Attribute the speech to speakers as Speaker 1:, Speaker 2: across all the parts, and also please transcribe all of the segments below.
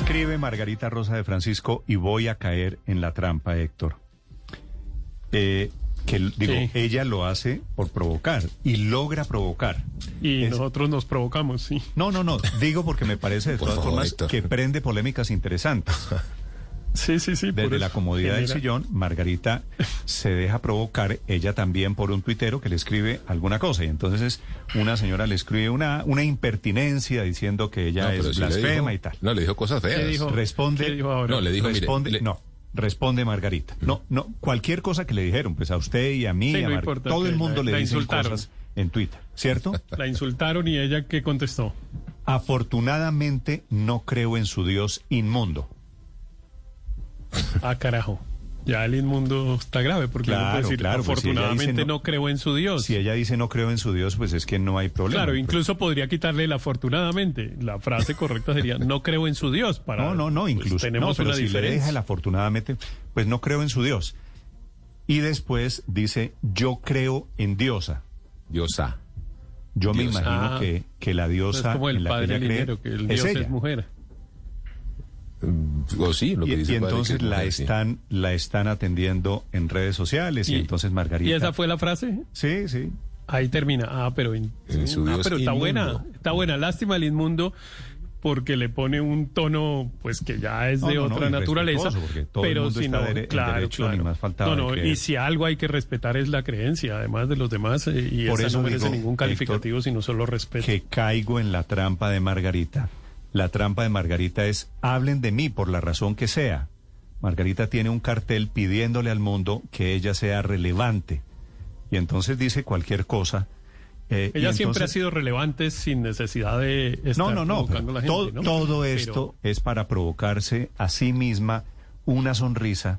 Speaker 1: Escribe Margarita Rosa de Francisco y voy a caer en la trampa, Héctor. Eh, que digo,
Speaker 2: Sí.
Speaker 1: ella lo hace por provocar y logra provocar.
Speaker 2: Y
Speaker 1: Es-
Speaker 2: nosotros nos provocamos, sí.
Speaker 1: No, no, no, digo porque me parece de
Speaker 3: Por
Speaker 1: todas
Speaker 3: favor,
Speaker 1: formas
Speaker 3: Héctor.
Speaker 1: que prende polémicas interesantes.
Speaker 2: Sí, sí, sí.
Speaker 1: Desde la comodidad del sillón, Margarita se deja provocar, ella también por un tuitero que le escribe alguna cosa. Y entonces una señora le escribe una, una impertinencia diciendo que ella
Speaker 3: No,
Speaker 1: es blasfema
Speaker 3: dijo-
Speaker 1: y tal.
Speaker 3: No, le dijo cosas feas.
Speaker 2: ¿Qué dijo?
Speaker 1: Responde,
Speaker 2: ¿Qué dijo ahora?
Speaker 3: No, le dijo, mire,
Speaker 1: responde,
Speaker 3: le-
Speaker 1: no, responde Margarita. No, no, cualquier cosa que le dijeron, pues a usted y a mí,
Speaker 2: Sí,
Speaker 1: a
Speaker 2: no importa,
Speaker 1: todo el
Speaker 2: que
Speaker 1: mundo
Speaker 2: la-
Speaker 1: le
Speaker 2: la
Speaker 1: dicen
Speaker 2: insultaron.
Speaker 1: cosas en Twitter, ¿cierto?
Speaker 2: La insultaron y ella, ¿qué contestó?
Speaker 1: Afortunadamente no creo en su Dios inmundo.
Speaker 2: Ah, carajo. Ya el inmundo está grave porque uno
Speaker 1: Claro,
Speaker 2: puede decir,
Speaker 1: claro, pues si
Speaker 2: afortunadamente
Speaker 1: no-
Speaker 2: no, creo en su Dios.
Speaker 1: Si ella dice no creo en su Dios, pues es que no hay problema.
Speaker 2: Claro,
Speaker 1: Pues-
Speaker 2: incluso podría quitarle el afortunadamente. La frase correcta sería no creo en su Dios. Para,
Speaker 1: No, no, no,
Speaker 2: pues,
Speaker 1: incluso.
Speaker 2: tenemos
Speaker 1: no, pero
Speaker 2: una
Speaker 1: si le
Speaker 2: diferencia.
Speaker 1: deja el afortunadamente, pues no creo en su Dios. Y después dice, yo creo en diosa.
Speaker 3: Diosa.
Speaker 1: Yo me imagino
Speaker 2: Ah,
Speaker 1: que, que la
Speaker 2: No
Speaker 1: diosa
Speaker 2: es como
Speaker 1: en
Speaker 2: el
Speaker 1: la que
Speaker 2: padre
Speaker 1: ella cree
Speaker 2: Linero, que el
Speaker 1: es
Speaker 2: Dios es, mujer.
Speaker 3: O sí, lo que
Speaker 1: Y,
Speaker 3: dice
Speaker 1: y
Speaker 3: el padre, que
Speaker 1: entonces
Speaker 3: es
Speaker 1: la
Speaker 3: mujer, sí.
Speaker 1: están, la están atendiendo en redes sociales y, entonces Margarita.
Speaker 2: ¿Y esa fue la frase?
Speaker 1: Sí, sí.
Speaker 2: Ahí termina. Ah, pero, in-
Speaker 3: En su
Speaker 2: ah,
Speaker 3: Dios
Speaker 2: pero está
Speaker 3: inmundo.
Speaker 2: buena. Está buena. Lástima el inmundo porque le pone un tono pues que ya es
Speaker 1: No,
Speaker 2: de
Speaker 1: no, no,
Speaker 2: otra naturaleza.
Speaker 1: el
Speaker 2: pero
Speaker 1: mundo
Speaker 2: si
Speaker 1: está
Speaker 2: no, claro,
Speaker 1: derecho,
Speaker 2: claro.
Speaker 1: ni más faltaba
Speaker 2: No, y si algo hay que respetar es la creencia, además de los demás, eh, y
Speaker 1: Por
Speaker 2: esa
Speaker 1: eso
Speaker 2: no merece
Speaker 1: digo,
Speaker 2: ningún calificativo, sino solo respeto.
Speaker 1: que caigo en la trampa de Margarita. La trampa de Margarita es hablen de mí por la razón que sea. Margarita tiene un cartel pidiéndole al mundo que ella sea relevante. Y entonces dice cualquier cosa. eh,
Speaker 2: Ella siempre ha sido relevante sin necesidad de estar
Speaker 1: No, no, no.
Speaker 2: provocando a la
Speaker 1: todo,
Speaker 2: gente, ¿no?
Speaker 1: todo
Speaker 2: Pero-
Speaker 1: esto es para provocarse a sí misma una sonrisa.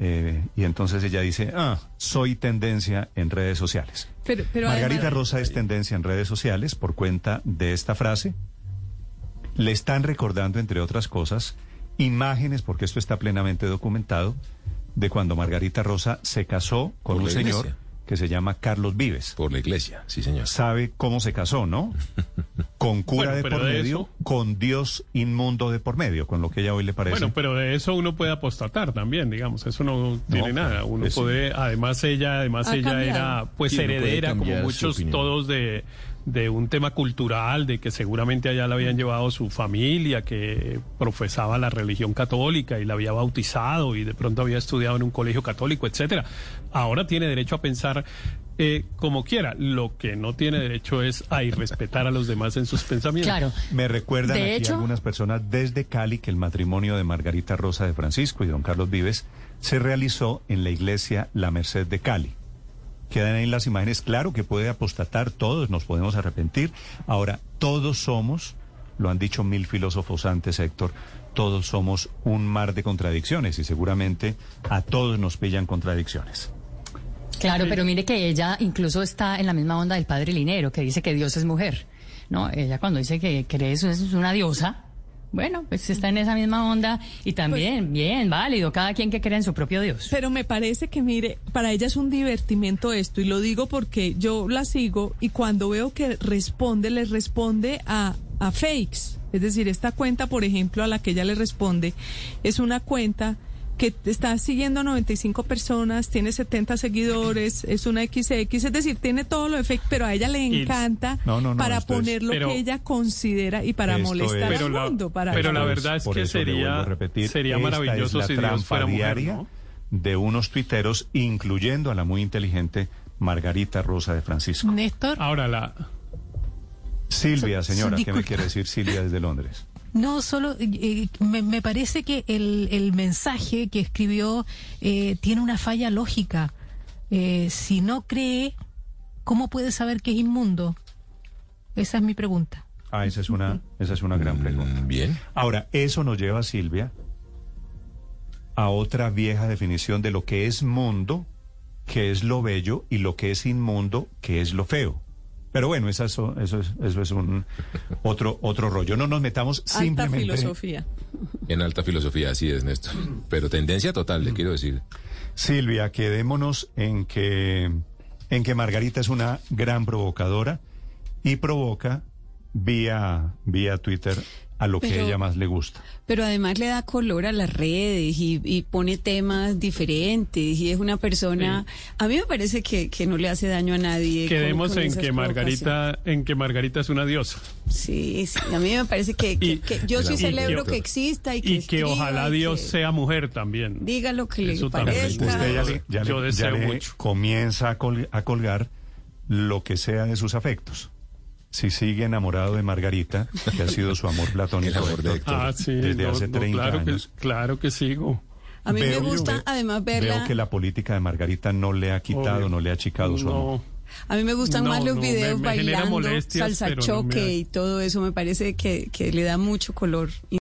Speaker 1: eh, y entonces ella dice, ah, soy tendencia en redes sociales.
Speaker 4: Pero, pero
Speaker 1: Margarita
Speaker 4: además-
Speaker 1: Rosa es tendencia en redes sociales por cuenta de esta frase. Le están recordando, entre otras cosas, imágenes, porque esto está plenamente documentado, de cuando Margarita Rosa se casó con
Speaker 3: Por
Speaker 1: un señor que se llama Carlos Vives.
Speaker 3: Por la iglesia, sí, señor.
Speaker 1: Sabe cómo se casó, ¿no? Con cura
Speaker 2: Bueno,
Speaker 1: de por
Speaker 2: de
Speaker 1: medio,
Speaker 2: eso-
Speaker 1: con Dios inmundo de por medio, con lo que ella hoy le parece.
Speaker 2: Bueno, pero de eso uno puede apostatar también, digamos, eso no tiene nada. Uno puede, además ella, además
Speaker 4: Ha
Speaker 2: ella
Speaker 4: cambiado.
Speaker 2: era pues
Speaker 3: Sí,
Speaker 2: heredera como muchos todos de de un tema cultural, de que seguramente allá la habían llevado su familia, que profesaba la religión católica y la había bautizado y de pronto había estudiado en un colegio católico, etcétera. Ahora tiene derecho a pensar eh, como quiera. Lo que no tiene derecho es a irrespetar a los demás en sus pensamientos.
Speaker 5: Claro.
Speaker 1: Me recuerdan
Speaker 5: De
Speaker 1: aquí
Speaker 5: hecho-
Speaker 1: algunas personas desde Cali que el matrimonio de Margarita Rosa de Francisco y don Carlos Vives se realizó en la iglesia La Merced de Cali. Quedan ahí las imágenes, claro que puede apostatar, todos nos podemos arrepentir. Ahora, todos somos, lo han dicho mil filósofos antes, Héctor, todos somos un mar de contradicciones y seguramente a todos nos pillan contradicciones.
Speaker 5: Claro, pero mire que ella incluso está en la misma onda del padre Linero, que dice que Dios es mujer. No, ella cuando dice que cree eso es una diosa. Bueno, pues está en esa misma onda y también,
Speaker 4: Pues
Speaker 5: bien, válido, cada quien que crea en su propio Dios.
Speaker 4: Pero me parece que, mire, para ella es un divertimento esto, y lo digo porque yo la sigo y cuando veo que responde, le responde a, a fakes. Es decir, esta cuenta, por ejemplo, a la que ella le responde, es una cuenta que está siguiendo a 95 personas, tiene 70 seguidores, es una XX, es decir, tiene todo lo de fake, pero a ella le encanta
Speaker 1: No, no, no,
Speaker 4: para poner lo que ella considera y para molestar
Speaker 1: es-
Speaker 2: pero
Speaker 4: al
Speaker 2: la,
Speaker 4: mundo. Para
Speaker 2: pero la verdad es que sería,
Speaker 1: repetir,
Speaker 2: sería maravilloso si Dios
Speaker 1: trampa
Speaker 2: fuera mujer,
Speaker 1: diaria
Speaker 2: ¿no?
Speaker 1: de unos tuiteros, incluyendo a la muy inteligente Margarita Rosa de Francisco.
Speaker 6: Néstor,
Speaker 2: Ahora la
Speaker 1: Silvia, señora, ¿qué me quiere decir Silvia desde Londres?
Speaker 6: No solo, eh, me, me parece que el, el mensaje que escribió eh, tiene una falla lógica. Eh, si no cree, ¿cómo puede saber que es inmundo? Esa es mi pregunta.
Speaker 1: Ah, esa es una, esa es una gran pregunta.
Speaker 3: Mm, Bien.
Speaker 1: Ahora, eso nos lleva, Silvia, a otra vieja definición de lo que es mundo, que es lo bello, y lo que es inmundo, que es lo feo. Pero bueno, eso, eso, eso es, eso es un otro, otro rollo. No nos metamos
Speaker 4: alta
Speaker 1: simplemente.
Speaker 4: filosofía.
Speaker 3: En alta filosofía, así es, Néstor. Pero tendencia total, le quiero decir.
Speaker 1: Silvia, quedémonos en que, en que Margarita es una gran provocadora y provoca vía, vía Twitter a lo que a ella más le gusta.
Speaker 7: Pero además le da color a las redes y, y pone temas diferentes y es una persona... A mí me parece que, que no le hace daño a nadie.
Speaker 2: Quedemos
Speaker 7: con
Speaker 2: en que Margarita, en que Margarita es una diosa.
Speaker 7: Sí, sí, a mí me parece que, que-
Speaker 2: Y-
Speaker 7: que yo sí celebro que exista y que,
Speaker 2: Y que ojalá Dios
Speaker 7: que
Speaker 2: sea mujer también.
Speaker 7: diga lo que le
Speaker 2: Eso
Speaker 7: parezca.
Speaker 1: Usted ya le, ya
Speaker 2: Yo
Speaker 1: le-
Speaker 2: deseo
Speaker 1: ya le
Speaker 2: mucho.
Speaker 1: comienza a, col- a colgar lo que sea de sus afectos. Si sigue enamorado de Margarita, que ha sido su amor platónico
Speaker 3: El amor de Héctor.
Speaker 2: Ah, sí,
Speaker 1: desde
Speaker 2: no,
Speaker 1: hace
Speaker 2: no,
Speaker 1: 30
Speaker 2: claro
Speaker 1: años.
Speaker 2: Que, claro que sigo.
Speaker 7: A mí
Speaker 1: Veo-
Speaker 7: me gusta
Speaker 1: veo-
Speaker 7: además verla...
Speaker 1: Veo que la política de Margarita no le ha quitado,
Speaker 2: Obvio.
Speaker 1: no le ha achicado su amor.
Speaker 2: No,
Speaker 7: A mí me gustan
Speaker 2: No,
Speaker 7: más los
Speaker 2: no,
Speaker 7: videos
Speaker 2: me- me
Speaker 7: bailando, salsa
Speaker 2: no
Speaker 7: choque y todo eso. Me parece que, que le da mucho color.